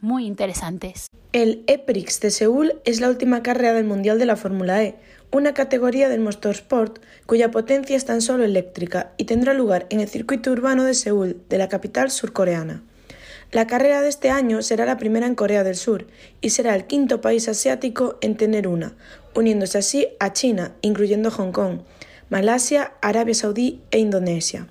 muy interesantes. El EPRIX de Seúl es la última carrera del Mundial de la Fórmula E, una categoría del motorsport cuya potencia es tan solo eléctrica y tendrá lugar en el circuito urbano de Seúl, de la capital surcoreana. La carrera de este año será la primera en Corea del Sur y será el quinto país asiático en tener una, uniéndose así a China, incluyendo Hong Kong, Malasia, Arabia Saudí e Indonesia.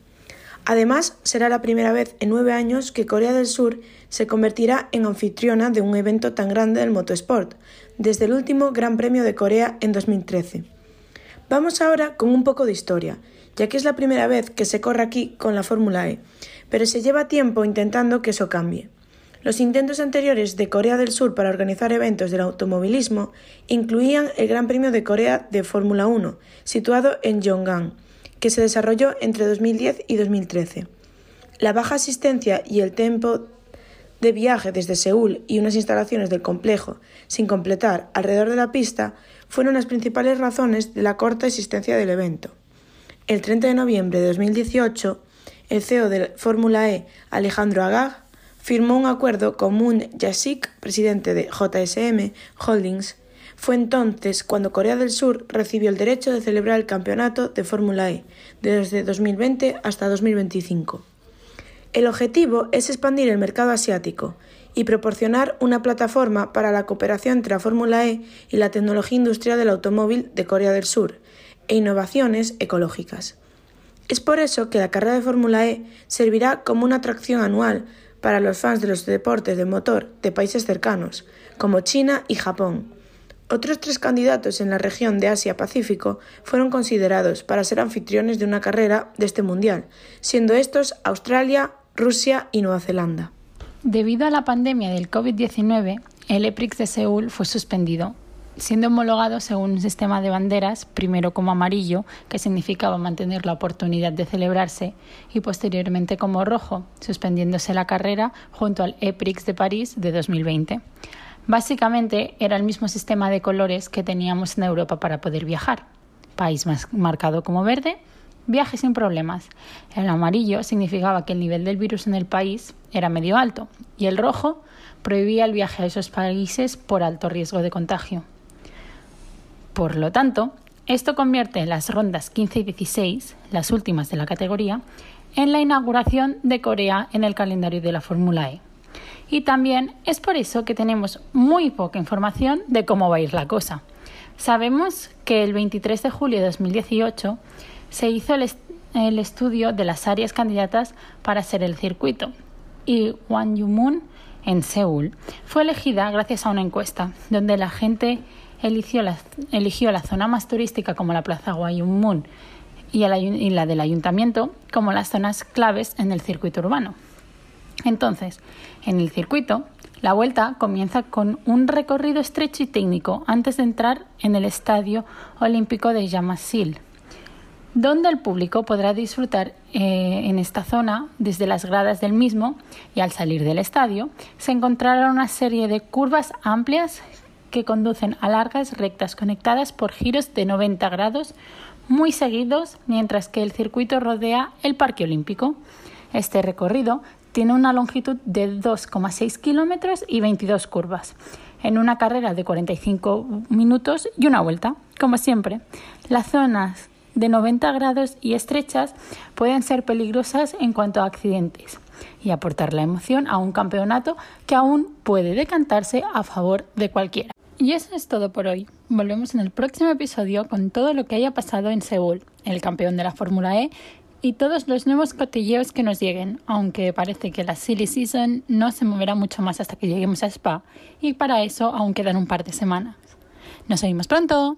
Además, será la primera vez en nueve años que Corea del Sur se convertirá en anfitriona de un evento tan grande del motorsport, desde el último Gran Premio de Corea en 2013. Vamos ahora con un poco de historia, ya que es la primera vez que se corre aquí con la Fórmula E, pero se lleva tiempo intentando que eso cambie. Los intentos anteriores de Corea del Sur para organizar eventos del automovilismo incluían el Gran Premio de Corea de Fórmula 1, situado en Yongan, que se desarrolló entre 2010 y 2013. La baja asistencia y el tiempo de viaje desde Seúl y unas instalaciones del complejo sin completar alrededor de la pista fueron las principales razones de la corta existencia del evento. El 30 de noviembre de 2018, el CEO de Fórmula E, Alejandro Agag, firmó un acuerdo con Moon Jae-sik, presidente de JSM Holdings. Fue entonces cuando Corea del Sur recibió el derecho de celebrar el campeonato de Fórmula E desde 2020 hasta 2025. El objetivo es expandir el mercado asiático y proporcionar una plataforma para la cooperación entre la Fórmula E y la tecnología industrial del automóvil de Corea del Sur e innovaciones ecológicas. Es por eso que la carrera de Fórmula E servirá como una atracción anual para los fans de los deportes de motor de países cercanos, como China y Japón. Otros tres candidatos en la región de Asia-Pacífico fueron considerados para ser anfitriones de una carrera de este mundial, siendo estos Australia, Rusia y Nueva Zelanda. Debido a la pandemia del COVID-19, el EPRIX de Seúl fue suspendido siendo homologado según un sistema de banderas, primero como amarillo, que significaba mantener la oportunidad de celebrarse, y posteriormente como rojo, suspendiéndose la carrera junto al EPRIX de París de 2020. Básicamente era el mismo sistema de colores que teníamos en Europa para poder viajar. País más marcado como verde, viaje sin problemas. El amarillo significaba que el nivel del virus en el país era medio alto y el rojo prohibía el viaje a esos países por alto riesgo de contagio. Por lo tanto, esto convierte las rondas 15 y 16, las últimas de la categoría, en la inauguración de Corea en el calendario de la Fórmula E. Y también es por eso que tenemos muy poca información de cómo va a ir la cosa. Sabemos que el 23 de julio de 2018 se hizo el, estudio de las áreas candidatas para ser el circuito y Wang Yumun en Seúl fue elegida gracias a una encuesta donde la gente eligió la, la zona más turística como la Plaza Guayumun y, y la del ayuntamiento como las zonas claves en el circuito urbano. Entonces, en el circuito, la vuelta comienza con un recorrido estrecho y técnico antes de entrar en el Estadio Olímpico de Yamasil, donde el público podrá disfrutar eh, en esta zona desde las gradas del mismo y al salir del estadio se encontrará una serie de curvas amplias que conducen a largas rectas conectadas por giros de 90 grados muy seguidos mientras que el circuito rodea el Parque Olímpico. Este recorrido tiene una longitud de 2,6 kilómetros y 22 curvas, en una carrera de 45 minutos y una vuelta. Como siempre, las zonas de 90 grados y estrechas pueden ser peligrosas en cuanto a accidentes y aportar la emoción a un campeonato que aún puede decantarse a favor de cualquiera. Y eso es todo por hoy. Volvemos en el próximo episodio con todo lo que haya pasado en Seúl, el campeón de la Fórmula E y todos los nuevos cotilleos que nos lleguen, aunque parece que la Silly Season no se moverá mucho más hasta que lleguemos a Spa, y para eso aún quedan un par de semanas. Nos vemos pronto.